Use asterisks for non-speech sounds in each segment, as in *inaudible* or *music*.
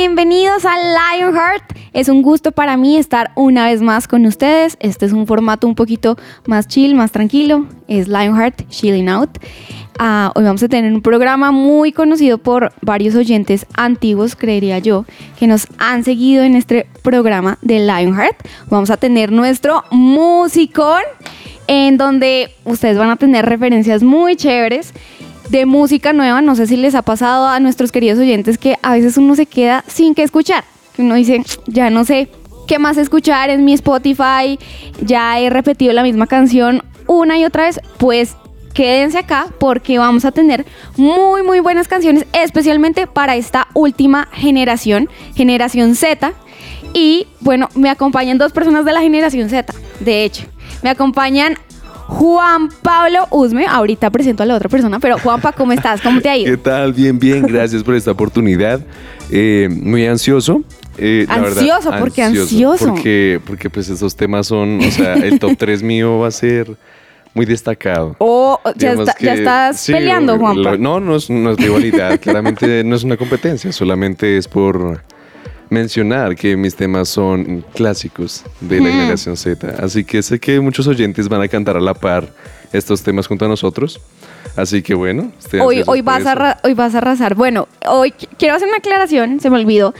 bienvenidos a Lionheart. Es un gusto para mí estar una vez más con ustedes. Este es un formato un poquito más chill, más tranquilo. Es Lionheart Chilling Out. Ah, hoy vamos a tener un programa muy conocido por varios oyentes antiguos, creería yo, que nos han seguido en este programa de Lionheart. Vamos a tener nuestro musicón, en donde ustedes van a tener referencias muy chéveres de música nueva. No sé si les ha pasado a nuestros queridos oyentes que a veces uno se queda sin que escuchar. Uno dice, ya no sé qué más escuchar en mi Spotify, ya he repetido la misma canción una y otra vez. Pues quédense acá porque vamos a tener muy muy buenas canciones, especialmente para esta última generación, generación Z. Y bueno, me acompañan dos personas de la generación Z, de hecho. Me acompañan Juan Pablo Usme, ahorita presento a la otra persona, pero Juanpa, ¿cómo estás? ¿Cómo te ha ido? ¿Qué tal? Bien, bien, gracias por esta oportunidad. Eh, muy ansioso. eh, verdad, Ansioso, ¿por qué ansioso? Porque, porque pues esos temas son, o sea, el top *laughs* 3 mío va a ser muy destacado. Oh, ya, estás sí, peleando, Juanpa. lo- no, no es, no es rivalidad, *laughs* claramente no es una competencia, solamente es por mencionar que mis temas son clásicos de la generación Z. Así que sé que muchos oyentes van a cantar a la par estos temas junto a nosotros. Así que bueno, estoy Hoy, hoy, vas a hoy vas a arrasar. Bueno, hoy qu- quiero hacer una aclaración, se me olvidó.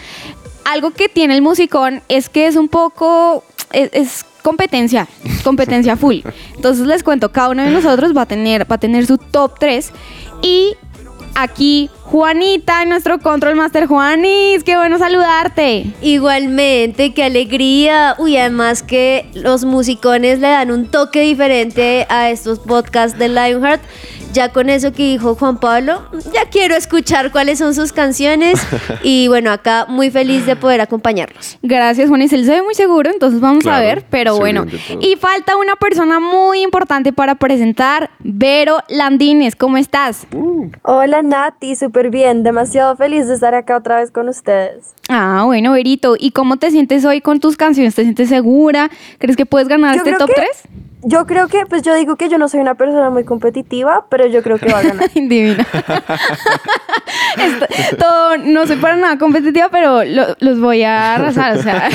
Algo que tiene el musicón es que es un poco. Es, es competencia, competencia *laughs* full. Entonces les cuento, cada uno de nosotros va a tener, va a tener su top 3. Y aquí, Juanita, nuestro Control Master Juanis, qué bueno saludarte. Igualmente, qué alegría. Uy, además que los musicones le dan un toque diferente a estos podcasts de Lionheart. Ya con eso que dijo Juan Pablo, ya quiero escuchar cuáles son sus canciones. *laughs* Y bueno, acá muy feliz de poder acompañarlos. Gracias, Juanis. Él se ve muy seguro, entonces vamos a ver. Pero bueno. Y falta una persona muy importante para presentar, Vero Landines. ¿Cómo estás? Hola Nati, súper bien, demasiado feliz de estar acá otra vez con ustedes. Ah, bueno, Verito. ¿Y cómo te sientes hoy con tus canciones? ¿Te sientes segura? ¿Crees que puedes ganar Yo este top que- 3? Yo creo que, pues yo digo que yo no soy una persona muy competitiva, pero yo creo que va a ganar. *laughs* Divina. *laughs* Esto- todo, no soy para nada competitiva, pero lo- los voy a arrasar. O sea,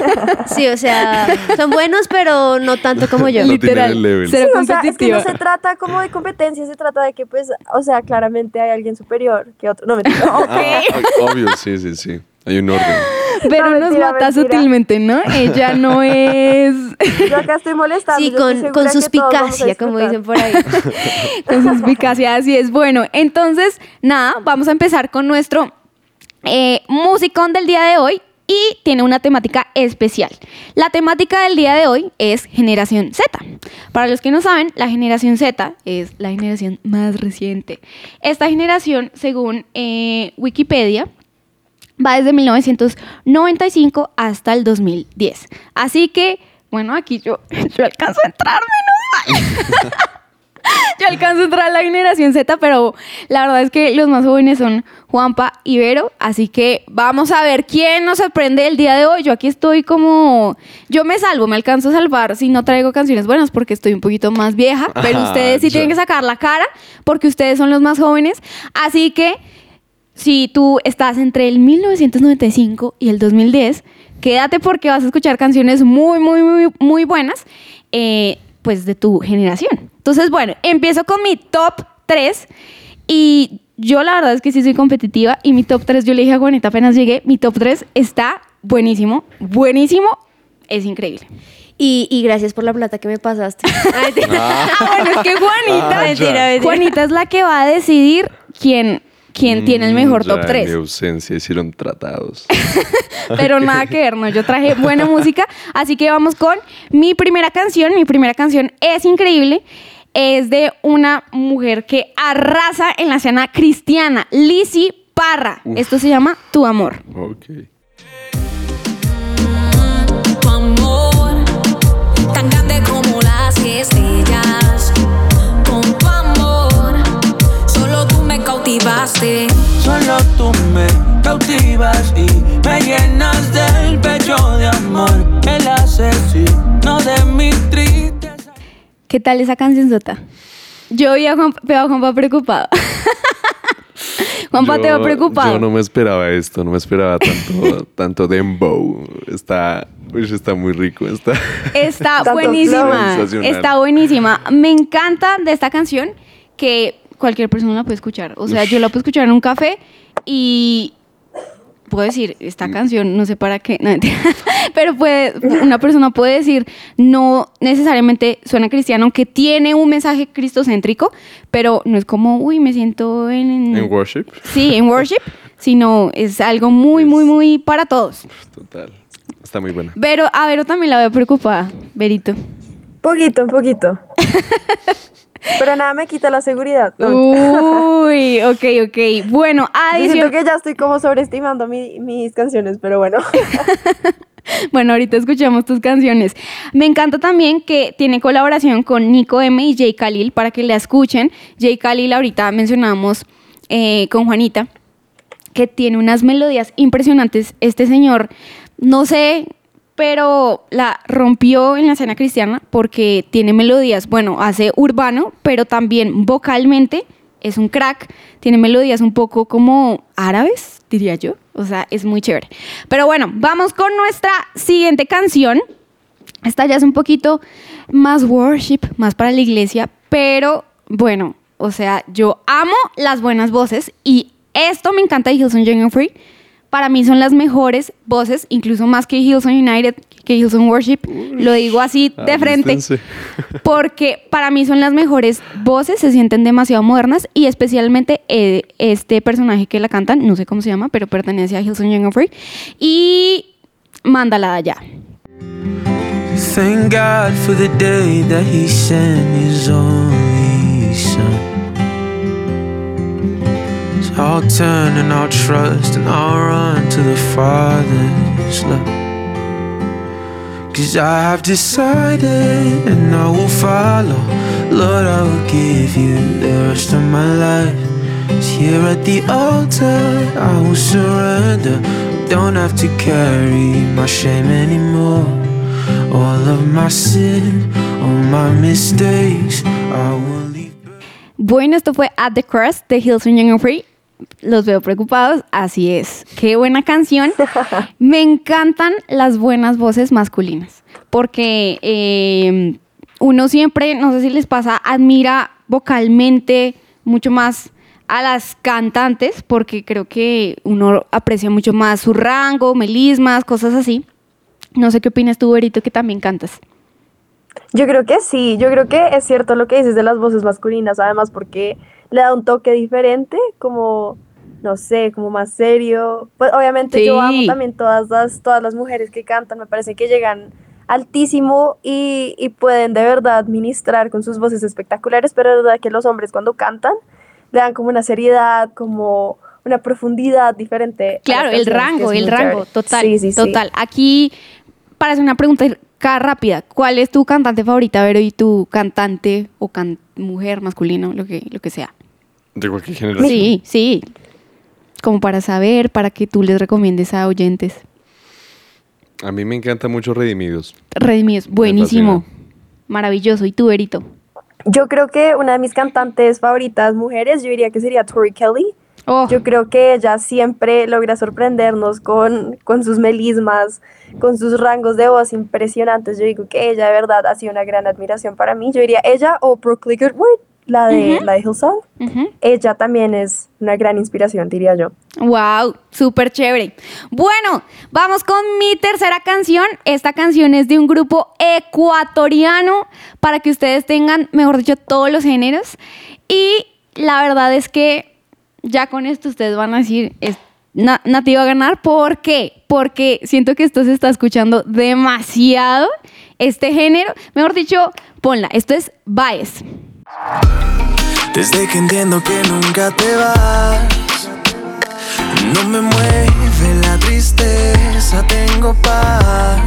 *laughs* Sí, o sea, son buenos, pero no tanto como yo. No tienen literal. el Sí, o sea, es que no se trata como de competencia, se trata de que, pues, o sea, claramente hay alguien superior que otro. No, mentira. Ah, obvio, sí, sí, sí. Hay un orden. *laughs* Pero No, nos mata mentira. sutilmente, ¿no? Ella no *laughs* es. Yo acá estoy molestando. Sí, con, con suspicacia, como dicen por ahí. *laughs* con suspicacia, así es. Bueno, entonces, nada, vamos a empezar con nuestro eh, musicón del día de hoy y tiene una temática especial. La temática del día de hoy es generación Z. Para los que no saben, la generación Z es la generación más reciente. Esta generación, según eh, Wikipedia, va desde 1995 hasta el 2010. Así que, bueno, aquí yo, *laughs* yo alcanzo a entrar, menos mal. *laughs* yo alcanzo a entrar a la generación Z, pero la verdad es que los más jóvenes son Juanpa y Vero. Así que vamos a ver quién nos sorprende el día de hoy. Yo aquí estoy como. Yo me salvo, me alcanzo a salvar si no traigo canciones buenas porque estoy un poquito más vieja. Pero *laughs* Ah, ustedes sí tienen que sacar la cara porque ustedes son los más jóvenes. Así que. Si tú estás entre el 1995 y el 2010, quédate porque vas a escuchar canciones muy, muy, muy, muy buenas, eh, pues de tu generación. Entonces, bueno, empiezo con mi top 3 y yo la verdad es que sí soy competitiva y mi top 3, yo le dije a Juanita apenas llegué, mi top 3 está buenísimo, buenísimo, es increíble. Y, y gracias por la plata que me pasaste. *laughs* Te- Ah, bueno, es que Juanita, Ah, Mentira, ya. mentira. Juanita es la que va a decidir quién, quién tiene el mejor Mm, ya top En 3. mi ausencia hicieron tratados. *laughs* Pero nada que ver, ¿no? Yo traje buena música, así que vamos con mi primera canción. Mi primera canción es increíble. es de una mujer que arrasa en la escena cristiana, Lizzie Parra. Esto se llama Tu Amor. Ok. ¿Qué tal esa canción sota? Yo vi a Juan, veo a Juanpa preocupado. *laughs* Juanpa, te veo preocupado. Yo no me esperaba esto, no me esperaba tanto, *laughs* tanto dembow. Está, está muy rico. Está. Está *laughs* buenísima. Está buenísima. Me encanta de esta canción que cualquier persona la puede escuchar. O sea, yo la puedo escuchar en un café y puedo decir, esta canción no sé para qué, *laughs* no, pero puede, una persona puede decir, no necesariamente suena cristiano, aunque tiene un mensaje cristocéntrico, pero no es como, uy, me siento en... En worship. Sí, en worship, sino es algo muy, muy, muy para todos. Total. Está muy buena. Pero a Vero también la veo preocupada, Verito. Poquito, poquito. *laughs* Pero nada me quita la seguridad. Uy, *laughs* ok, ok. Bueno, Yo siento adición. que ya estoy como sobreestimando mi- mis canciones, pero bueno. *laughs* Bueno, ahorita escuchamos tus canciones. Me encanta también que tiene colaboración con Nico M y Jay Khalil para que la escuchen. Jay Khalil, ahorita mencionamos eh, con Juanita, que tiene unas melodías impresionantes. Este señor, no sé, pero la rompió en la escena cristiana porque tiene melodías, bueno, hace urbano, pero también vocalmente es un crack. Tiene melodías un poco como árabes, diría yo. O sea, es muy chévere. Pero bueno, vamos con nuestra siguiente canción. Esta ya es un poquito más worship, más para la iglesia, pero bueno, o sea, yo amo las buenas voces y esto me encanta de Hillsong Young Free. Para mí son las mejores voces, incluso más que Hillsong United, que Hillsong Worship. Lo digo así de frente. *laughs* Porque para mí son las mejores voces, se sienten demasiado modernas y especialmente eh, este personaje que la cantan, no sé cómo se llama, pero pertenece a Hillsong Young and Free. Y mándala allá. Thank God for the day that He sent His only Son. I'll turn and I'll trust and I'll run to the Father's love. Cause I have decided and I will follow. Lord, I will give you the rest of my life. here at the altar, I will surrender. Don't have to carry my shame anymore. All of my sin, all my mistakes, I will leave. Bueno, esto fue At the Crust de Hillsong Young and Free. Los veo preocupados, así es. Qué buena canción. *laughs* Me encantan las buenas voces masculinas, porque eh, uno siempre, no sé si les pasa, admira vocalmente mucho más a las cantantes, porque creo que uno aprecia mucho más su rango, melismas, cosas así. No sé qué opinas tú, Berito, que también cantas. Yo creo que sí, yo creo que es cierto lo que dices de las voces masculinas, además porque le da un toque diferente, como, no sé, como más serio. Pues obviamente yo amo también todas las, todas las mujeres que cantan, me parece que llegan altísimo y, y pueden de verdad ministrar con sus voces espectaculares, pero es verdad que los hombres cuando cantan le dan como una seriedad, como una profundidad diferente. Claro, el rango, el rango, chévere. total, Sí, sí, sí. total. Aquí, para hacer una pregunta rápida, ¿cuál es tu cantante favorita, Vero, y tu cantante o can- mujer, masculino, lo que, lo que sea? De cualquier generación. Sí, sí. Como para saber, para que tú les recomiendes a oyentes. A mí me encanta mucho Redimidos. Redimidos, buenísimo. Maravilloso. ¿Y tú, Verito? Yo creo que una de mis cantantes favoritas mujeres, yo diría que sería Tori Kelly. Oh, Yo creo que ella siempre logra sorprendernos con, con sus melismas, con sus rangos de voz impresionantes. Yo digo que ella de verdad ha sido una gran admiración para mí. Yo diría ella o Brooke Ligertwood, la de, la de Hillsong. Ella también es una gran inspiración, diría yo. Wow, súper chévere. Bueno, vamos con mi tercera canción. Esta canción es de un grupo ecuatoriano para que ustedes tengan, mejor dicho, todos los géneros. Y la verdad es que ya con esto ustedes van a decir, es, Na- Nati va a ganar. ¿Por qué? Porque siento que esto se está escuchando demasiado, este género. Mejor dicho, ponla. Esto es Baez. Desde que entiendo que nunca te vas, no me mueve la tristeza, tengo paz.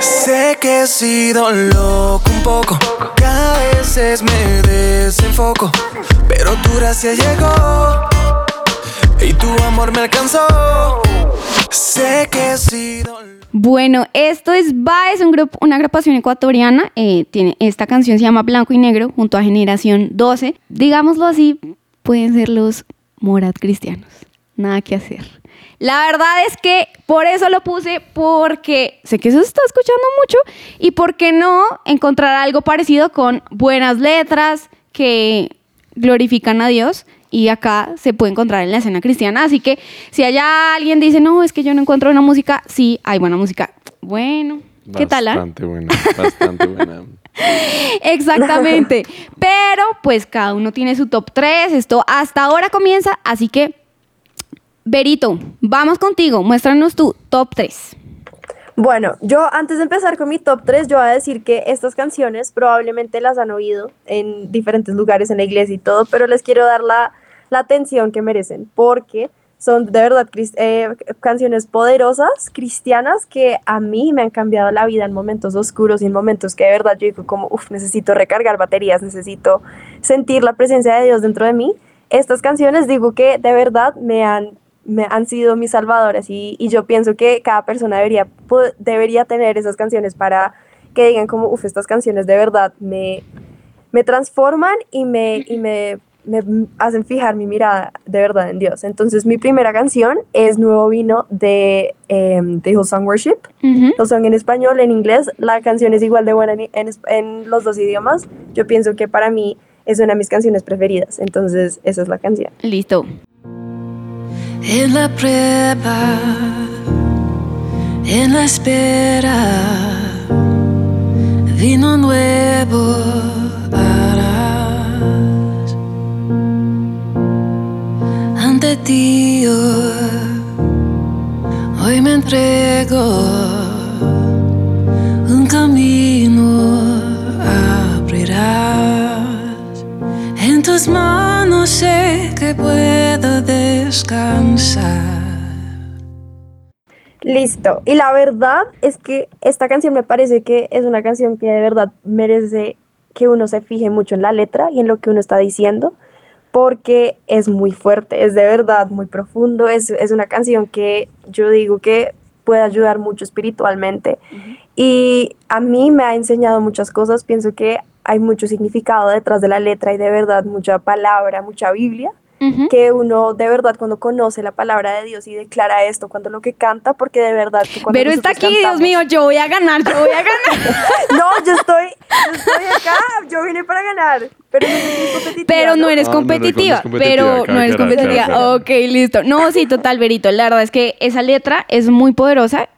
Sé que he sido loco un poco, que a veces me desenfoco, pero tu gracia llegó y tu amor me alcanzó. Sé que he sido. Bueno, esto es Va, es un grupo, una agrupación ecuatoriana. eh, tiene, esta canción se llama Blanco y Negro junto a Generación 12. Digámoslo así, pueden ser los Morat cristianos. Nada que hacer. La verdad es que por eso lo puse, porque sé que se está escuchando mucho y por qué no encontrar algo parecido con buenas letras que glorifican a Dios y acá se puede encontrar en la escena cristiana. Así que si allá alguien dice, no, es que yo no encuentro una música, sí, hay buena música. Bueno, ¿qué tal? ah? Bastante buena, bastante buena. *laughs* Exactamente. Pero pues cada uno tiene su top 3. Esto hasta ahora comienza, así que Berito, vamos contigo. Muéstranos tu top 3. Bueno, yo antes de empezar con mi top 3, yo voy a decir que estas canciones probablemente las han oído en diferentes lugares en la iglesia y todo, pero les quiero dar la, la atención que merecen, porque son de verdad eh, canciones poderosas, cristianas, que a mí me han cambiado la vida en momentos oscuros y en momentos que de verdad yo digo como, uff, necesito recargar baterías, necesito sentir la presencia de Dios dentro de mí. Estas canciones digo que de verdad me han me han sido mis salvadores y, y yo pienso que cada persona debería, debería tener esas canciones para que digan como, uff, estas canciones de verdad me, me transforman y me, y me, me hacen fijar mi mirada de verdad en Dios. Entonces mi primera canción es Nuevo Vino de, de Hillsong Worship. Ujú. Hillsong en español, en inglés, la canción es igual de buena en, en los dos idiomas. Yo pienso que para mí es una de mis canciones preferidas. Entonces esa es la canción. Listo. En la prueba, en la espera, vino nuevo harás. Hoy me entrego, un camino abrirás. En tus manos sé que puedo descansar. Listo. Y la verdad es que esta canción me parece que es una canción que de verdad merece que uno se fije mucho en la letra y en lo que uno está diciendo, porque es muy fuerte, es de verdad muy profundo, es, es una canción que yo digo que puede ayudar mucho espiritualmente. Y a mí me ha enseñado muchas cosas, pienso que hay mucho significado detrás de la letra y de verdad mucha palabra, mucha Biblia Que uno de verdad cuando conoce la palabra de Dios y declara esto cuando lo que canta, porque de verdad que cuando Pero está aquí, Dios mío, yo voy a ganar, yo voy a ganar. *laughs* No, yo estoy, yo estoy acá, yo vine para ganar, pero no soy competitiva. Pero no eres No, no, no, no es competitiva, competitiva, pero no eres aclarar, competitiva. Ok, listo. No, sí, total, Berito. La verdad es que esa letra es muy poderosa.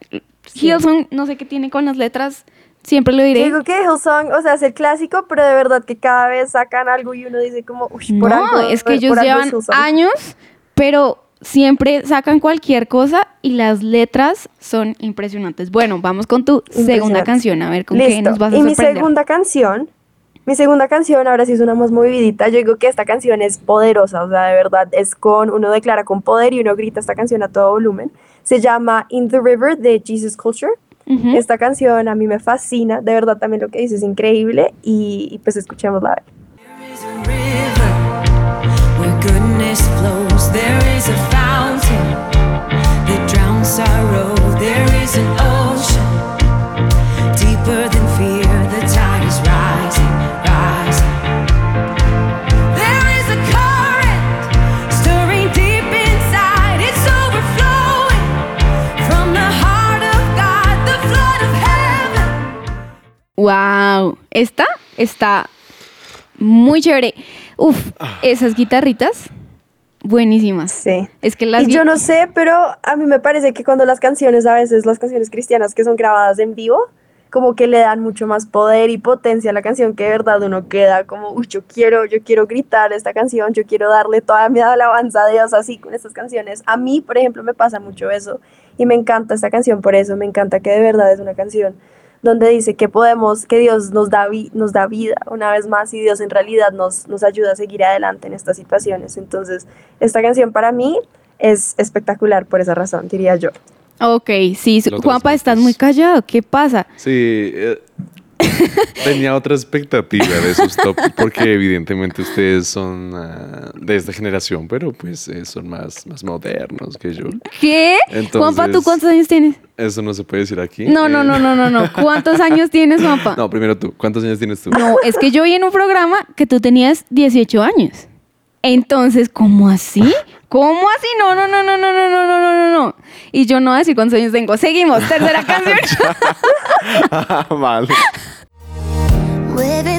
Hillsong, no sé qué tiene con las letras, siempre lo Yo diré. digo que Hillsong, o sea, es el clásico, pero de verdad que cada vez sacan algo y uno dice como, uy, por No, algo. es que ellos llevan es Hillsong". años, pero siempre sacan cualquier cosa y las letras son impresionantes. Bueno, vamos con tu segunda canción, a ver con qué nos vas a y mi segunda canción, mi segunda canción, ahora sí es una más movidita. Yo digo que esta canción es poderosa, o sea, de verdad, es con, uno declara con poder y uno grita esta canción a todo volumen. Se llama In the River de Jesus Culture. Esta canción a mí me fascina, de verdad también lo que dice es increíble y, y pues escuchémosla. There is a river where goodness flows. There is a fountain that drowns sorrow. There is an esta está muy chévere. Uf, Ah. esas guitarritas, buenísimas. Sí. Es que las Y yo no sé, pero a mí me parece que cuando las canciones, a veces las canciones cristianas que son grabadas en vivo, como que le dan mucho más poder y potencia a la canción que de verdad uno queda como, uy, yo quiero, yo quiero gritar esta canción, yo quiero darle toda mi *laughs* alabanza a Dios así con estas canciones. A mí, por ejemplo, me pasa mucho eso y me encanta esta canción por eso, me encanta que de verdad es una canción donde dice que podemos, que Dios nos da, vi- nos da vida una vez más y Dios en realidad nos, nos ayuda a seguir adelante en estas situaciones. Entonces, esta canción para mí es espectacular por esa razón, diría yo. Ok, sí. Juanpa, estás muy callado. ¿Qué pasa? Sí, eh, *laughs* tenía otra expectativa de esos top, *laughs* porque evidentemente ustedes son ah, de esta generación, pero pues eh, son más, más modernos que yo. ¿Qué? Entonces- Juanpa, ¿tú cuántos años tienes? Eso no se puede decir aquí. No, no, Eh, no, no, no, no. *laughs* ¿Cuántos años tienes, Juanpa? No, primero tú. ¿Cuántos años tienes tú? No, es que yo vi en un programa que tú tenías 18 años. Entonces, ¿cómo así? ¿Cómo así? No, no, no, no, no, no, no, no, no, no, no. Y yo no voy a decir cuántos años tengo. Seguimos, tercera canción. vale. Living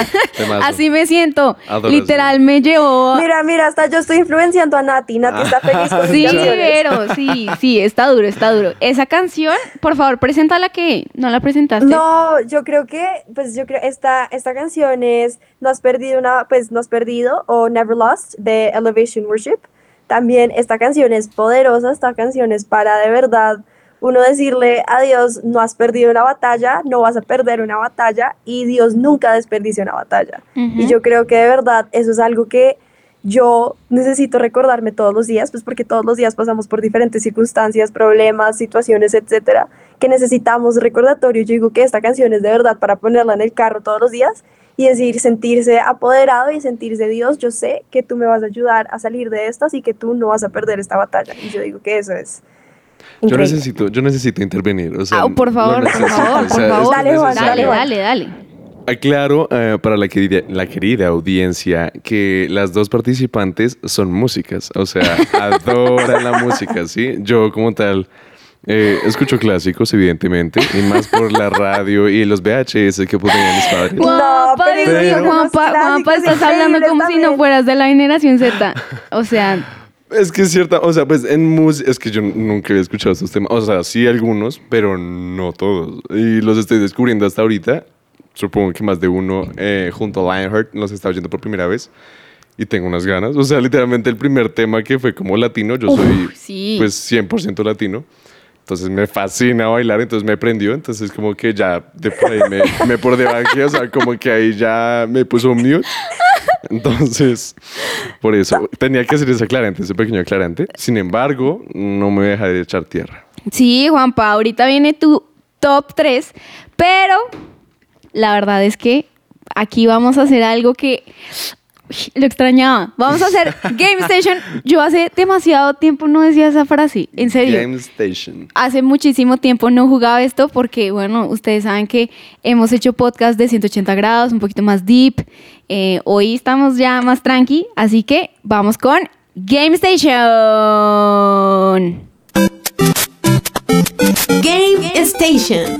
*laughs* Así me siento. Adoración. Literal me llevó. Mira, mira, hasta yo estoy influenciando a Nati. Nati está feliz con *laughs* Sí, pero sí, sí, está duro, está duro. Esa canción, por favor, preséntala que no la presentaste. No, yo creo que, pues yo creo, esta, esta canción es No has perdido una, pues No has perdido o Never Lost de Elevation Worship. También esta canción es poderosa, esta canción es para de verdad uno decirle a Dios, no has perdido una batalla, no vas a perder una batalla y Dios nunca desperdicia una batalla. Y yo creo que de verdad eso es algo que yo necesito recordarme todos los días, pues porque todos los días pasamos por diferentes circunstancias, problemas, situaciones, etcétera, que necesitamos recordatorio. Yo digo que esta canción es de verdad para ponerla en el carro todos los días y decir, sentirse apoderado y sentirse Dios, yo sé que tú me vas a ayudar a salir de estas y que tú no vas a perder esta batalla. Y yo digo que eso es. Yo necesito, yo necesito intervenir. O sea, Ah, por favor, por favor, o por sea, es favor. Dale, Juan. Dale, dale, dale. Aclaro eh, para la querida, la querida audiencia que las dos participantes son músicas, o sea, *laughs* adoran la música, ¿sí? Yo como tal eh, escucho clásicos, evidentemente, y más por la radio y los VHS que ponían mis padres. Juanpa, pero Dios mío, Pero- Juanpa, Unos Juanpa, estás hablando como si no fueras de la generación Z. O sea, Es que es cierta, o sea, pues en música, es que yo nunca había escuchado estos temas, o sea, sí algunos, pero no todos, y los estoy descubriendo hasta ahorita, supongo que más de uno eh, junto a Lionheart los está oyendo por primera vez. Y tengo unas ganas. O sea, literalmente el primer tema que fue como latino. Yo Uf, soy sí. pues 100% latino. Entonces me fascina bailar, entonces me prendió. Entonces como que ya de por ahí me, me por debaje, o sea, como que ahí ya me puso un mute. Entonces, por eso tenía que hacer ese aclarante, ese pequeño aclarante. Sin embargo, no me voy a dejar de echar tierra. sí, Juanpa, ahorita viene tu top 3, pero la verdad es que aquí vamos a hacer algo que lo extrañaba. Vamos a hacer Game Station. Yo hace demasiado tiempo no decía esa frase, en serio. Game Station. Hace muchísimo tiempo no jugaba esto porque, bueno, ustedes saben que hemos hecho podcast de 180 grados, un poquito más deep. Eh, hoy estamos ya más tranqui, así que vamos con Game Station. Game Station.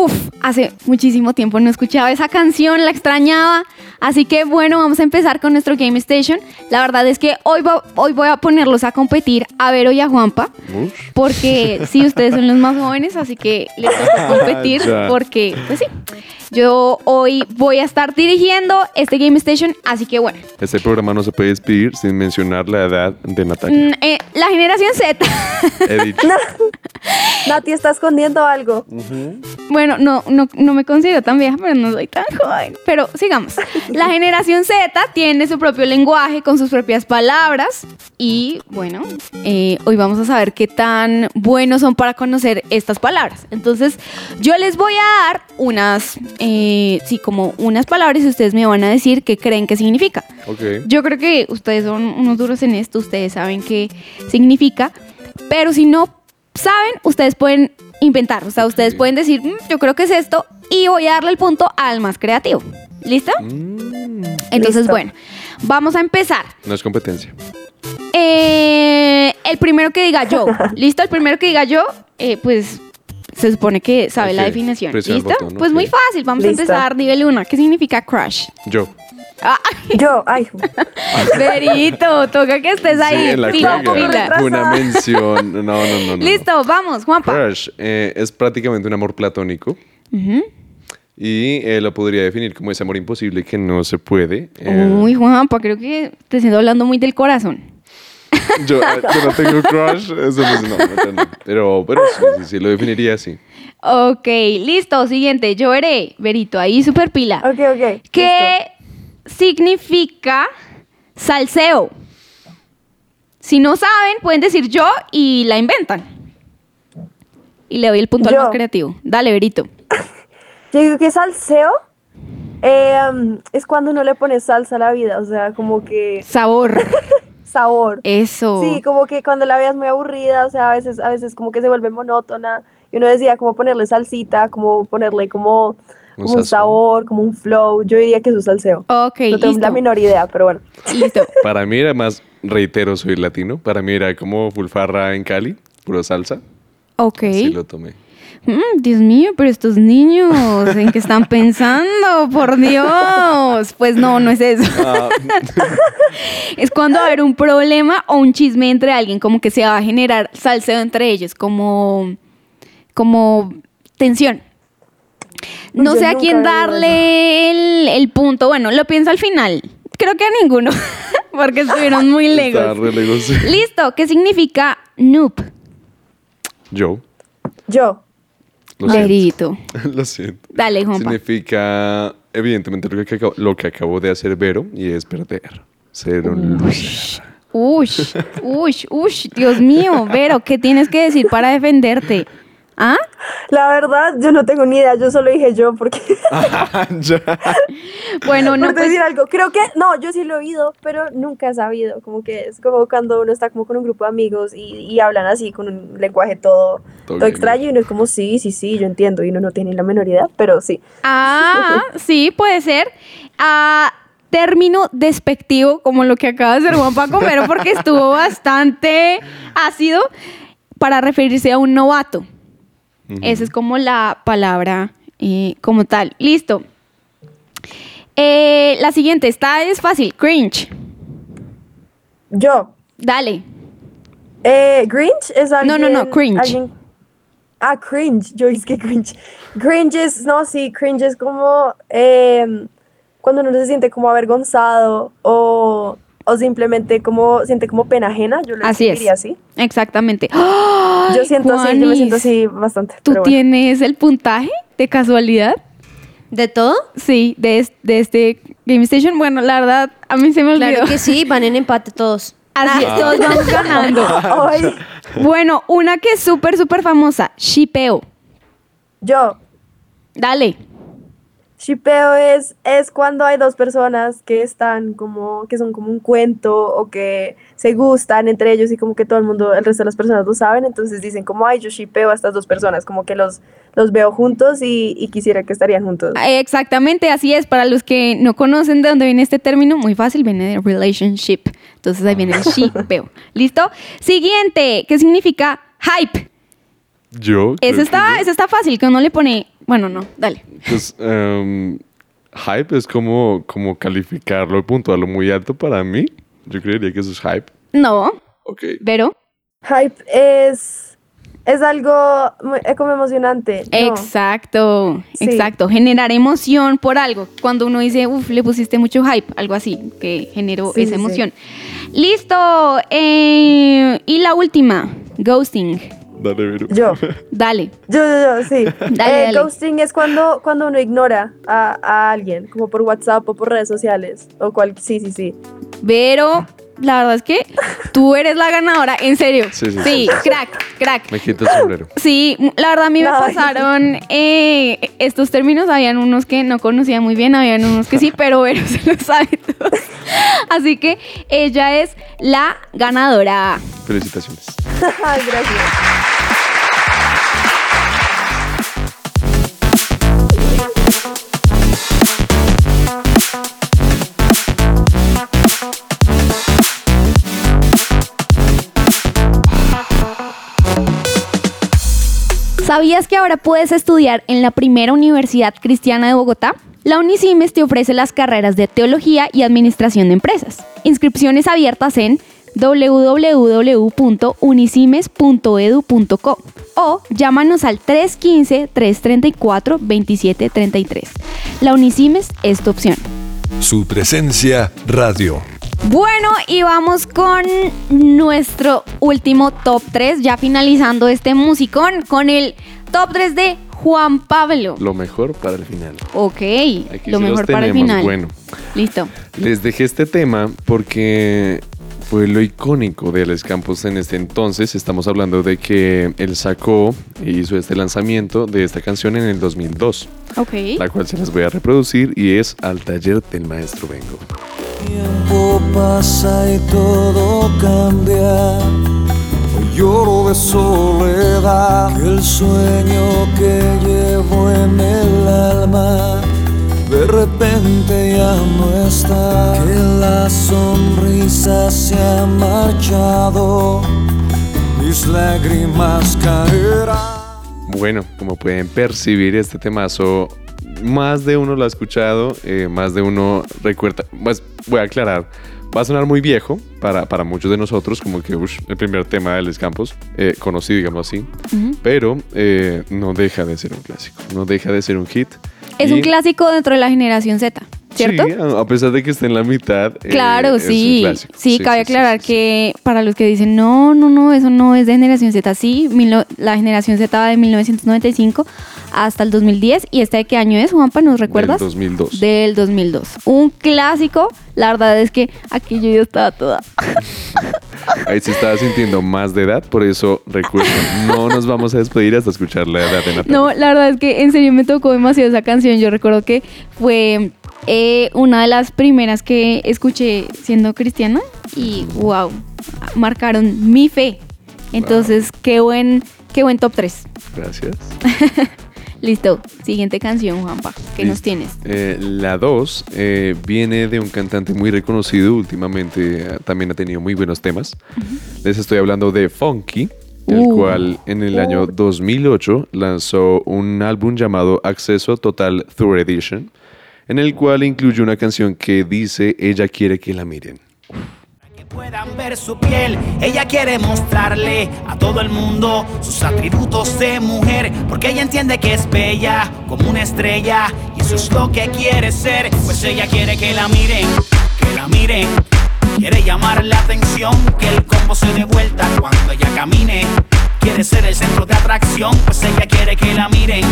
Uf, hace muchísimo tiempo no escuchaba esa canción, la extrañaba. Así que bueno, vamos a empezar con nuestro Game Station. La verdad es que hoy, va- hoy voy a ponerlos a competir a Vero y a Juanpa. Porque sí, ustedes son los más jóvenes, así que les toca *laughs* competir. Porque, pues sí, yo hoy voy a estar dirigiendo este Game Station. Así que bueno, Este programa no se puede despedir sin mencionar la edad de Natalia. mm, eh, la generación Z. He dicho. *laughs* Nati está escondiendo algo. Bueno, no, no, no me considero tan vieja, pero no soy tan joven. Pero sigamos. La *laughs* generación Z tiene su propio lenguaje con sus propias palabras. Y bueno, eh, hoy vamos a saber qué tan buenos son para conocer estas palabras. Entonces, yo les voy a dar unas, eh, sí, como unas palabras y ustedes me van a decir qué creen que significa. Ok. Yo creo que ustedes son unos duros en esto, ustedes saben qué significa, pero si no saben, ustedes pueden inventar. O sea, ustedes pueden decir, "Mm, yo creo que es esto, y voy a darle el punto al más creativo. ¿Listo? Mm, Entonces, Listo. bueno, vamos a empezar. no es competencia. Eh, el primero que diga yo, *laughs* ¿listo? El primero que diga yo, eh, pues se supone que sabe la definición. ¿Listo? botón, pues muy fácil, vamos Listo. a empezar. Nivel 1, ¿qué significa crush? Yo. Ah, Yo, ay, *laughs* Verito, toca que estés ahí. Sí, en la una mención. No, no, no. Listo, vamos, Juanpa. Crush eh, es prácticamente un amor platónico. Y eh, lo podría definir como ese amor imposible que no se puede. eh, Uy, Juanpa, creo que te siento hablando muy del corazón. Yo, eh, yo no tengo crush. Eso no, no, no, no. Pero, pero sí, sí, sí, lo definiría así. Ok, listo, siguiente, yo veré, Verito, ahí super pila. ok, ok. ¿Qué significa salseo? Si no saben, pueden decir yo y la inventan. Y le doy el punto al más creativo. Dale, Verito. *laughs* Yo digo que salseo eh, es cuando uno le pone salsa a la vida, o sea, como que Sabor. *laughs* sabor. Eso. Sí, como que cuando la vida es muy aburrida, o sea, a veces, a veces como que se vuelve monótona y uno decía como ponerle salsita, como ponerle como, Un como un sabor, como un flow. Yo diría que es salseo. Ok, no tengo listo. la menor idea, pero bueno. Listo. *laughs* Para mí era más, reitero, soy latino. Para mí era como fulfarra en Cali, puro salsa. Ok. Así lo tomé. Mm, Dios mío, pero estos niños, ¿en qué están pensando? Por Dios. Pues no, no es eso. Ah, *laughs* Es cuando va a haber un problema o un chisme entre alguien, como que se va a generar salseo entre ellos, como, como tensión. No Yo sé a quién darle el, el punto. Bueno, lo pienso al final. Creo que a ninguno, *laughs* porque estuvieron muy lejos. re lejos, sí. Listo, ¿qué significa noob? Yo. Yo, Lo siento. *laughs* Lo siento. Dale, Juanpa. Significa, evidentemente, lo que, acabo, lo que acabo de hacer Vero y es perder. Ser un loser. Ush, ush, ush, Dios mío, Vero, ¿qué tienes que decir para defenderte? ¿Ah? la verdad, yo no tengo ni idea, yo solo dije yo porque. *laughs* *laughs* Bueno, no, por pues, decir algo. Creo que, no, yo sí lo he oído, pero nunca he sabido. Como que es como cuando uno está como con un grupo de amigos y, y hablan así con un lenguaje todo, Todo todo, bien. extraño y uno es como, sí, sí, sí, yo entiendo y uno no tiene la menor idea, pero sí. Ah, *laughs* sí, puede ser. Ah, término despectivo, como lo que acaba de hacer Juan Paco, pero porque estuvo bastante ácido para referirse a un novato. Esa es como la palabra eh, como tal. Listo. Eh, la siguiente, esta es fácil. Cringe. Yo, Dale. eh, Grinch es alguien. No, no, no, cringe. alguien- ah, cringe. Yo es que cringe. Cringe es, no, sí, cringe es como eh, cuando uno se siente como avergonzado o, o simplemente como siente como pena ajena. Yo lo Así es. diría así. Exactamente. Yo ¡Ay, siento así, yo me siento así bastante. ¿Tú bueno. tienes el puntaje de casualidad? ¿De todo? Sí, de, es- de este Game Station. Bueno, la verdad, a mí se me olvidó. Claro que sí, van en empate todos. *laughs* Así es, todos vamos *laughs* ganando. Ay, Bueno, una que es súper, súper famosa, Shipeo. yo, Dale. Shipeo es, es cuando hay dos personas que están como, que son como un cuento o que se gustan entre ellos y como que todo el mundo, el resto de las personas lo saben, entonces dicen como, ay, yo shipeo a estas dos personas, como que los, los veo juntos y, y quisiera que estarían juntos. Eh, Exactamente, así es. Para los que no conocen de dónde viene este término, muy fácil, viene de relationship. Entonces ahí viene el shipeo. ¿Listo? Siguiente, ¿qué significa hype? Yo. Eso está, eso está fácil, que uno le pone. Bueno, no, dale. Pues, em, hype es como, como calificarlo y puntuarlo muy alto para mí. Yo creería que eso es hype. No, Ok. pero. Hype es, es algo muy- eh, como emocionante. ¿no? Exacto, Sí. exacto. Generar emoción por algo. Cuando uno dice, uff, le pusiste mucho hype, algo así, que generó Sí, esa sí. emoción. Listo. eh, y la última, ghosting. Dale, Vero. Yo. *laughs* Dale. Yo, yo, yo, sí. *laughs* Dale, Eh, dale. Ghosting es cuando, cuando uno ignora a, a alguien, como por WhatsApp o por redes sociales. O cual, sí, sí, sí. Pero la verdad es que tú eres la ganadora, en serio. Sí, sí, sí. crack, crack. Me quito el sombrero. Sí, la verdad a mí me Ay. pasaron eh, estos términos, habían unos que no conocía muy bien, habían unos que sí, *laughs* pero bueno, se los sabe todos. Así que ella es la ganadora. Felicitaciones. *laughs* Gracias. ¿Sabías que ahora puedes estudiar en la primera universidad cristiana de Bogotá? La Unicimes te ofrece las carreras de Teología y Administración de Empresas. Inscripciones abiertas en www.unicimes.edu.co o llámanos al 315-334-2733. La Unicimes es tu opción. Su presencia radio. Bueno, y vamos con nuestro último top 3, ya finalizando este musicón con el top 3 de Juan Pablo. Lo mejor para el final. Ok, Aquí lo sí los mejor para el final. Bueno, Listo. les dejé este tema porque fue lo icónico de Alex Campos en este entonces. Estamos hablando de que él sacó e hizo este lanzamiento de esta canción en el 2002, Ok. la cual se las voy a reproducir y es Al taller del maestro vengo. Tiempo pasa y todo cambia. Hoy lloro de soledad, el sueño que llevo en el alma. De repente ya no está, que la sonrisa se ha marchado, mis lágrimas caerán. Bueno, como pueden percibir, este temazo, más de uno lo ha escuchado, eh, más de uno recuerda. Pues voy a aclarar, va a sonar muy viejo para, para muchos de nosotros, como que ush, el primer tema de Les Campos, eh, conocido, digamos así, pero eh, no deja de ser un clásico, no deja de ser un hit. Es Y- un clásico dentro de la generación Z, ¿cierto? Sí, a pesar de que esté en la mitad. eh, Claro, es un sí. Sí, cabe sí, aclarar que para los que dicen, no, no, no, eso no es de generación Z, sí, mil no- la generación Z va de 1995 hasta el 2010. ¿Y este de qué año es, Juanpa? ¿Nos recuerdas? Del 2002. Del 2002. Un clásico. La verdad es que aquí yo ya estaba toda. *laughs* Ahí se estaba sintiendo más de edad, por eso recuerden, no nos vamos a despedir hasta escuchar la edad de Natalia. No, la verdad es que en serio me tocó demasiado esa canción. Yo recuerdo que fue eh, una de las primeras que escuché siendo cristiana y wow, marcaron mi fe. Entonces, qué buen, qué buen top 3. Gracias. *laughs* Listo, siguiente canción, Juanpa. ¿Qué nos tienes? Eh, la 2 viene de un cantante muy reconocido, últimamente eh, también ha tenido muy buenos temas. Les estoy hablando de Funky, el Uh. cual en el año 2008 lanzó un álbum llamado Acceso Total Tour Edition, en el cual incluye una canción que dice Ella quiere que la miren. Puedan ver su piel. Ella quiere mostrarle a todo el mundo sus atributos de mujer, porque ella entiende que es bella como una estrella y eso es lo que quiere ser. Pues ella quiere que la miren, que la miren. Quiere llamar la atención, que el combo se dé vuelta cuando ella camine. Quiere ser el centro de atracción, pues ella quiere que la miren,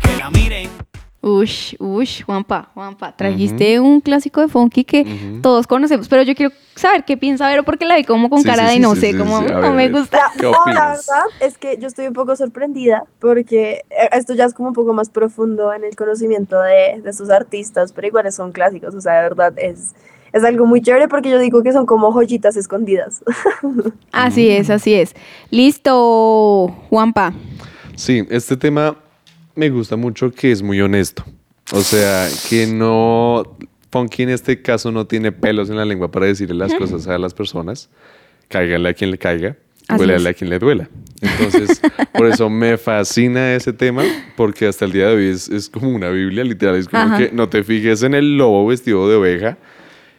que la miren. Ush, ush, Juanpa, Juanpa, trajiste un clásico de funky que todos conocemos, pero yo quiero saber qué piensa Vero porque la vi como con Sí, cara sí, de sí, no sí, sé, sí, como no ver, me gusta. ¿Qué *laughs* No, la verdad es que yo estoy un poco sorprendida porque eh, esto ya es como un poco más profundo en el conocimiento de, de sus artistas, pero igual son clásicos, o sea, de verdad es, es algo muy chévere porque yo digo que son como joyitas escondidas. *laughs* Así es, así es. Listo, Juanpa. Sí, este tema me gusta mucho que es muy honesto. O sea, que no. Funky en este caso no tiene pelos en la lengua para decirle las cosas a las personas. Cáigale a quien le caiga, es. a quien le duela. Entonces, por eso me fascina ese tema, porque hasta el día de hoy es, es como una Biblia, literal. Es como Ajá. que no te fijes en el lobo vestido de oveja,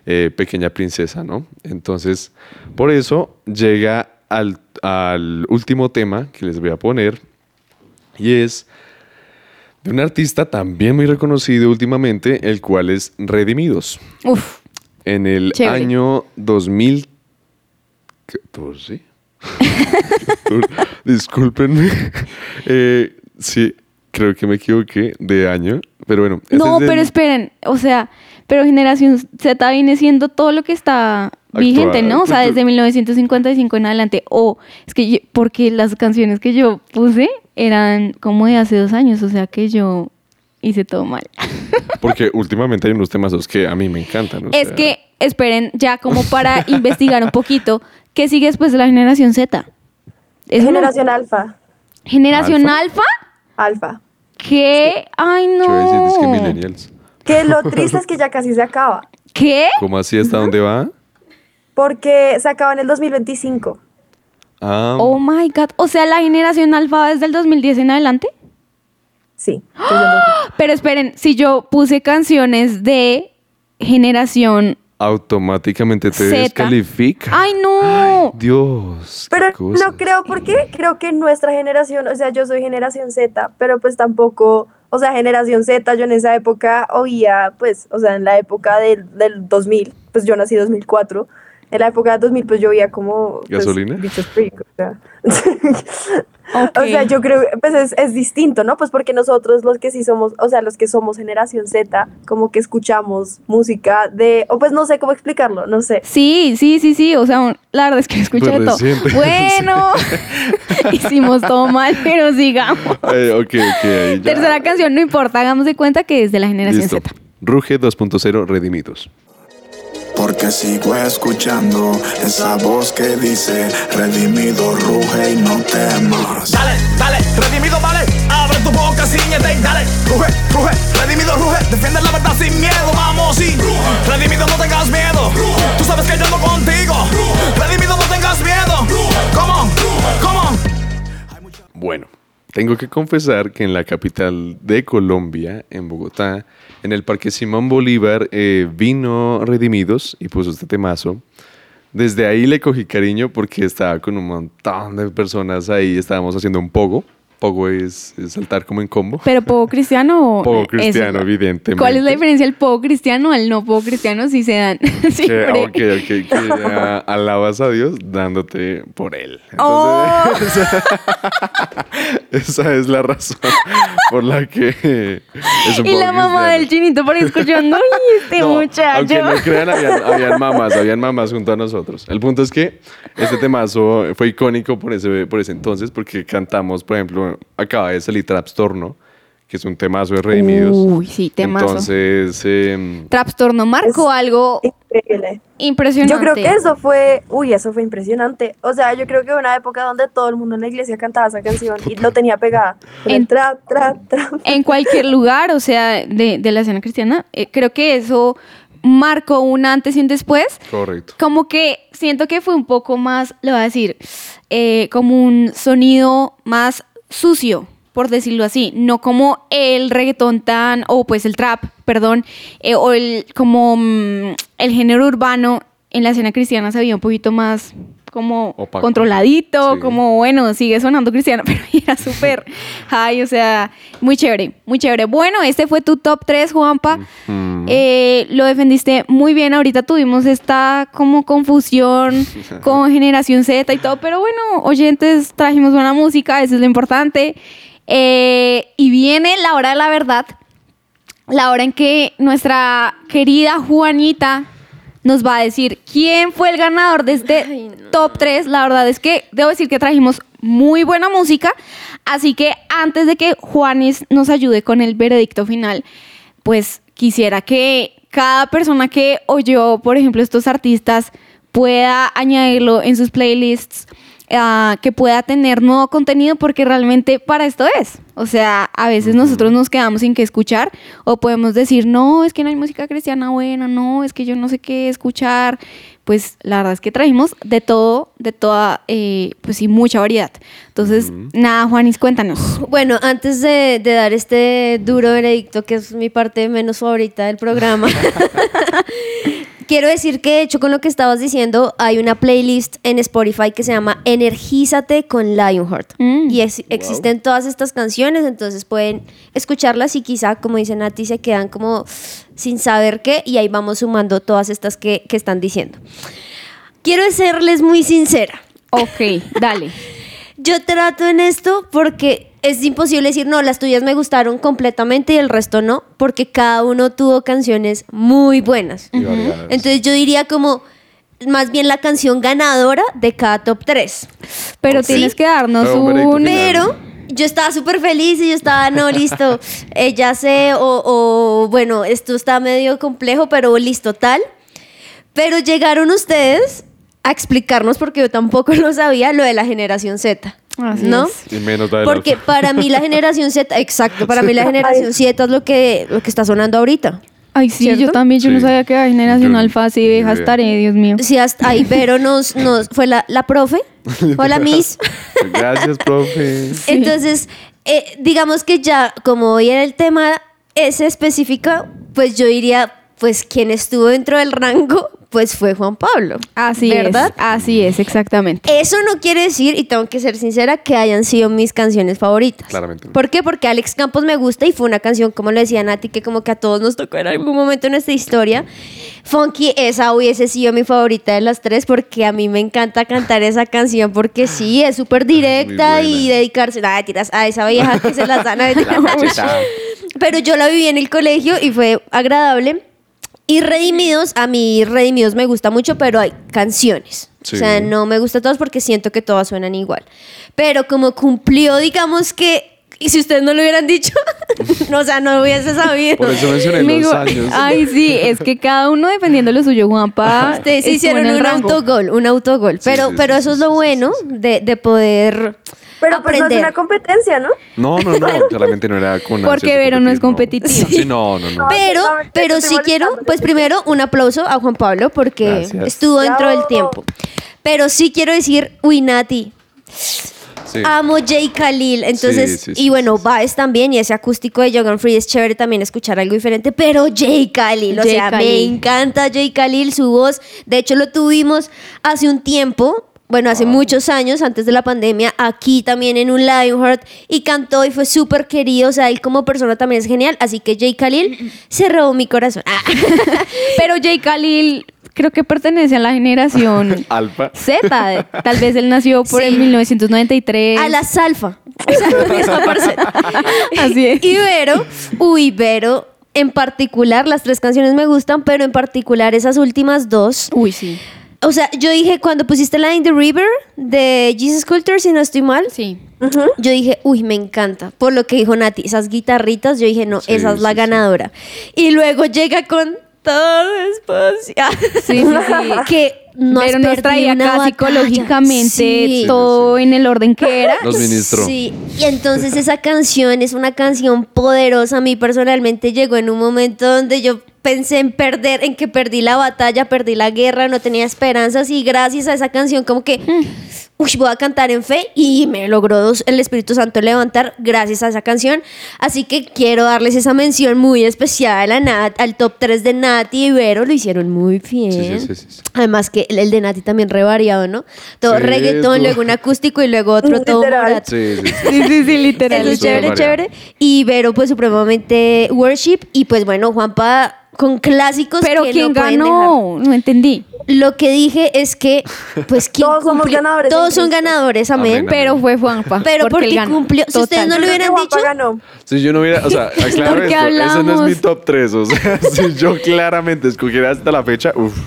eh, pequeña princesa, ¿no? Entonces, por eso llega al, al último tema que les voy a poner, y es de un artista también muy reconocido últimamente, el cual es Redimidos. Uf, En el Chévere. año 2014. *laughs* Discúlpenme. Eh, sí, creo que me equivoqué de año. Pero bueno. no, es pero esperen, o sea, pero generación Z viene siendo todo lo que está vigente, ¿no? O sea, desde 1955 en adelante. O es que yo- porque las canciones que yo puse eran como de hace dos años, o sea que yo hice todo mal. *laughs* Porque últimamente hay unos temas que a mí me encantan. o Es sea, que, esperen, ya como para *laughs* investigar un poquito, ¿qué sigue después de la generación Z? ¿Es una- Generación alfa, ¿Generación alfa? alfa. ¿Qué? Ay, yo es que no. millennials. Que lo *laughs* triste es que ya casi se acaba, ¿Qué? ¿Cómo así hasta dónde va? porque se acaba en el 2025. Ah, Oh my God. O sea, la generación alfa desde el 2010 en adelante. Sí. *gasps* Pero esperen, si yo puse canciones de generación. automáticamente te Zeta. descalifica. ¡Ay, no! Dios. Pero no creo, ¿por qué? Creo que nuestra generación, o sea, yo soy generación Z, pero pues tampoco, o sea, generación Z, yo en esa época oía, pues, o sea, en la época del, del 2000, pues yo nací 2004, en la época del 2000, pues yo oía como... pues, ¿Gasolina? bichos freak, o sea. *laughs* O sea, yo creo, pues es, es distinto, ¿no? Pues porque nosotros los que sí somos, o sea, los que somos generación Z, como que escuchamos música de, o pues no sé cómo explicarlo, no sé. Sí, sí, sí, sí. O sea, la verdad es que escuché Pues de todo. Bueno, *laughs* *laughs* hicimos todo mal, pero sigamos. Eh, ok, ok, ahí ya. Tercera canción, no importa, hagamos de cuenta que es de la generación Listo. Z. Ruge 2.0 Redimidos. Porque sigo escuchando esa voz que dice redimido ruge y no temas. Dale, dale, redimido, vale. Abre tu boca, ciñete y dale. Ruge, ruge, redimido, ruge. Defiende la verdad sin miedo, vamos y redimido, no tengas miedo. Tú sabes que yo ando contigo. Redimido, no tengas miedo. Come on, come on. Bueno, tengo que confesar que en la capital de Colombia, en Bogotá, en el Parque Simón Bolívar, eh, vino Redimidos y puso este temazo. Desde ahí le cogí cariño porque estaba con un montón de personas ahí, estábamos haciendo un pogo. Pogo es, es saltar como en combo. Pero *laughs* poco cristiano Pogo cristiano, evidentemente. ¿Cuál es la diferencia del poco cristiano al no poco cristiano si se dan? *laughs* Que, ok, ok, que alabas a Dios dándote por Él. Oh. *laughs* Esa es la razón por la que es un Y la mamá cristiano. del chinito por escuchando, ¡ay, este No, muchacho! Aunque no crean, habían, habían mamás, habían mamás junto a nosotros. El punto es que este temazo fue icónico por ese, por ese entonces, porque cantamos, por ejemplo, acaba de salir Trapstorno, que es un temazo de Redimidos. Uy, sí, temazo. Entonces, em, Trapstorno marcó algo Increíble. impresionante. Yo creo que eso fue, uy, eso fue impresionante. O sea, yo creo que una época donde todo el mundo en la iglesia cantaba esa canción y lo tenía pegada. *laughs* En tra, tra, tra. en cualquier lugar, o sea, de, de la escena cristiana, eh, creo que eso marcó un antes y un después. correcto. Como que siento que fue un poco más, le voy a decir, eh, como un sonido más sucio, por decirlo así, no como el reggaetón tan, o pues el trap, perdón, eh, o el como mm, el género urbano en la escena cristiana se veía un poquito más como Opaco. controladito, Sí. como bueno, sigue sonando cristiano, *laughs* pero era súper high, o sea, muy chévere, muy chévere. Bueno, este fue tu top 3, Juanpa. Eh, lo defendiste muy bien. Ahorita tuvimos esta como confusión *laughs* con Generación Z y todo, pero bueno, oyentes, trajimos buena música, eso es lo importante. Eh, y viene la hora de la verdad, la hora en que nuestra querida Juanita nos va a decir quién fue el ganador de este top 3. La verdad es que debo decir que trajimos muy buena música, así que antes de que Juanis nos ayude con el veredicto final, pues quisiera que cada persona que oyó, por ejemplo, estos artistas pueda añadirlo en sus playlists, ah, que pueda tener nuevo contenido, porque realmente para esto es. O sea, a veces nosotros nos quedamos sin qué escuchar, o podemos decir, no, es que no hay música cristiana buena, no, es que yo no sé qué escuchar. Pues la verdad es que trajimos de todo, de toda, eh, pues sí, mucha variedad. Entonces, nada, Juanis, cuéntanos. Bueno, antes de, de dar este duro veredicto, que es mi parte menos favorita del programa, *laughs* *laughs* quiero decir que de hecho con lo que estabas diciendo, hay una playlist en Spotify que se llama Energízate con Lionheart. Y es- existen todas estas canciones, entonces pueden escucharlas y quizá, como dice Nati, se quedan como sin saber qué y ahí vamos sumando todas estas que, que están diciendo. Quiero serles muy sincera. Ok, dale. *laughs* Yo trato en esto porque es imposible decir, no, las tuyas me gustaron completamente y el resto no, porque cada uno tuvo canciones muy buenas. Entonces yo diría como más bien la canción ganadora de cada top 3. Pero tienes que darnos Pero un. Pero yo estaba súper feliz y yo estaba, no, listo, eh, ya sé, o, o, bueno, esto está medio complejo, pero listo, tal. Pero llegaron ustedes a explicarnos, porque yo tampoco *laughs* lo sabía, lo de la generación Z. Así ¿No? es. Y menos la del Porque para mí la *laughs* generación Z, exacto, para mí la generación Z es lo que, lo que está sonando ahorita. Ay, sí, ¿Cierto? yo también, yo no Sí. sabía que era generación Yo- alfa, deja idea. estaré, Dios mío. Sí, hasta ahí, pero nos, nos fue la, la profe *laughs* Hola, Miss. *laughs* Gracias, profe. Entonces, eh, digamos que ya, como hoy era el tema ese específico, pues yo diría, pues quien estuvo dentro del rango, pues fue Juan Pablo. Así ¿Verdad? es. Así es, exactamente. Eso no quiere decir, y tengo que ser sincera, que hayan sido mis canciones favoritas. Claramente. ¿Por qué? Porque Alex Campos me gusta y fue una canción, como lo decía Nati, que como que a todos nos tocó en algún momento en nuestra historia. Funky, esa hubiese sido mi favorita de las tres porque a mí me encanta cantar esa canción porque sí, es súper directa y dedicarse nada, tiras a esa vieja que se las dan a. *laughs* Pero yo la viví en el colegio y fue agradable. Y Redimidos, a mí Redimidos me gusta mucho, pero hay canciones. Sí. O sea, no me gusta todas porque siento que todas suenan igual. Pero como cumplió, digamos que, y si ustedes no lo hubieran dicho, *laughs* no, o sea, no hubiese sabido. Por eso mencioné los años. Ay, sí, es que cada uno dependiendo de lo suyo, Juanpa. Ustedes hicieron un rango. autogol, un autogol. pero sí, pero sí, eso es lo sí, bueno de, de poder Pero pues no es aprender. una competencia, ¿no? No, no, no. *laughs* Claramente no era con Porque Vero no es competitivo. Sí, no, no, no. Pero, Exactamente, pero sí quiero, pues primero un aplauso a Juan Pablo porque Gracias. estuvo dentro del tiempo. Pero sí quiero decir, uy, Nati, Sí. amo Jay Khalil. Entonces, Sí, sí, sí, y bueno. Baez también y ese acústico de Jogan Free es chévere también escuchar algo diferente. Pero Jay Khalil, o Jay sea, me Khalil. encanta Jay Khalil, su voz. De hecho, lo tuvimos hace un tiempo. Bueno, hace muchos años, antes de la pandemia, aquí también en un Lionheart y cantó y fue súper querido. O sea, él como persona también es genial. Así que Jay Khalil *laughs* se robó mi corazón. Ah. *laughs* Pero Jay Khalil creo que pertenece a la generación *laughs* Alfa. Z. Tal vez él nació por Sí. el 1993. A la salfa. O sea. Así es. Y Vero, uy, Vero, en particular, las tres canciones me gustan, pero en particular esas últimas dos. Uy, sí. O sea, yo dije, cuando pusiste la In the River de Jesus Culture, si no estoy mal, Sí. yo dije, uy, me encanta. Por lo que dijo Nati, esas guitarritas, yo dije, no, Sí, esa es la sí, sí. ganadora. Y luego llega con todo despacio. *laughs* Sí, sí, sí. que nos Pero nos traía batalla. psicológicamente Sí. todo en el orden que era. Ministró. Sí, y entonces esa canción es una canción poderosa. A mí personalmente llegó en un momento donde yo pensé en perder, en que perdí la batalla, perdí la guerra, no tenía esperanzas y gracias a esa canción como que, uy, voy a cantar en fe y me logró el Espíritu Santo levantar gracias a esa canción. Así que quiero darles esa mención muy especial a Nat, al top 3 de Nati y Vero, lo hicieron muy bien. Sí, sí, sí. Además que el, el de Nati también re variado, ¿no? Todo Sí, reggaetón, luego un acústico y luego otro todo Literal. morat. Sí, sí, sí. Sí, sí, sí, literal. Eso es chévere, variado. chévere. Y Vero, pues supremamente worship. Y pues bueno, Juanpa con clásicos. Pero que ¿quién no pueden ganó? No entendí. Lo que dije es que, *laughs* pues, ¿quién Todos somos cumplió? ganadores Todos son ganadores, amén. Amén. Pero fue Juanpa. Pero porque, él cumplió. Si ustedes no lo hubieran Juanpa dicho, ganó. Si yo no hubiera, o sea, *laughs* aclaro esto, ese no es mi top 3, o sea, *laughs* si yo claramente escogiera hasta la fecha, uff,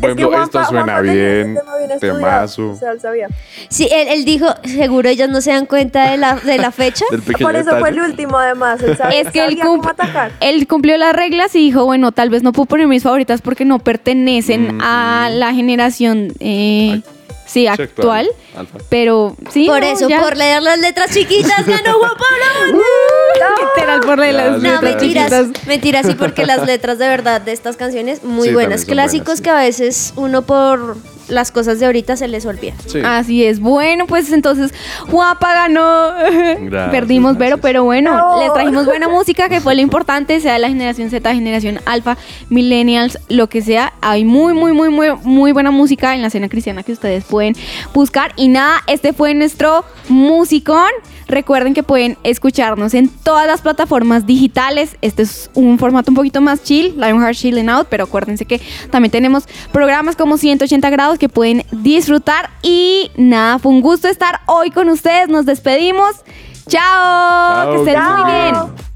por Es que Juanpa- esto suena Juanpa bien, temazo, O sea, él sabía. sí, él, él dijo, seguro ellas no se dan cuenta de la, de la fecha. *laughs* Por eso fue el último, además. Él sabía, Es que él, sabía cum- cómo atacar. él cumplió las reglas y dijo, bueno, tal vez no puedo poner mis favoritas porque no pertenecen Mm. a la generación eh, sí, Sí, actual. Alfa. Pero sí. por no, eso, ya. por leer las letras chiquitas, ganó Juan Pablo. *laughs* Literal, por las. No, letras mentiras, chiquitas. mentiras, sí, porque las letras de verdad de estas canciones muy Sí, buenas. también son Clásicos buenas, sí. que a veces uno por las cosas de ahorita se les olvida. Sí. Así es. Bueno, pues entonces Guapa ganó. Gracias, *laughs* Perdimos, Vero, gracias. pero bueno, No. les trajimos buena música, que fue lo importante, sea de la generación Z, generación Alfa, Millennials, lo que sea. Hay muy, muy, muy, muy, muy buena música en la escena cristiana que ustedes pueden buscar. Y nada, este fue nuestro musicón. Recuerden que pueden escucharnos en todas las plataformas digitales. Este es un formato un poquito más chill, Lionheart Chilling Out, pero acuérdense que también tenemos programas como 180 grados que pueden disfrutar. Y nada, fue un gusto estar hoy con ustedes. Nos despedimos. Chao, Chao, que estén muy bien.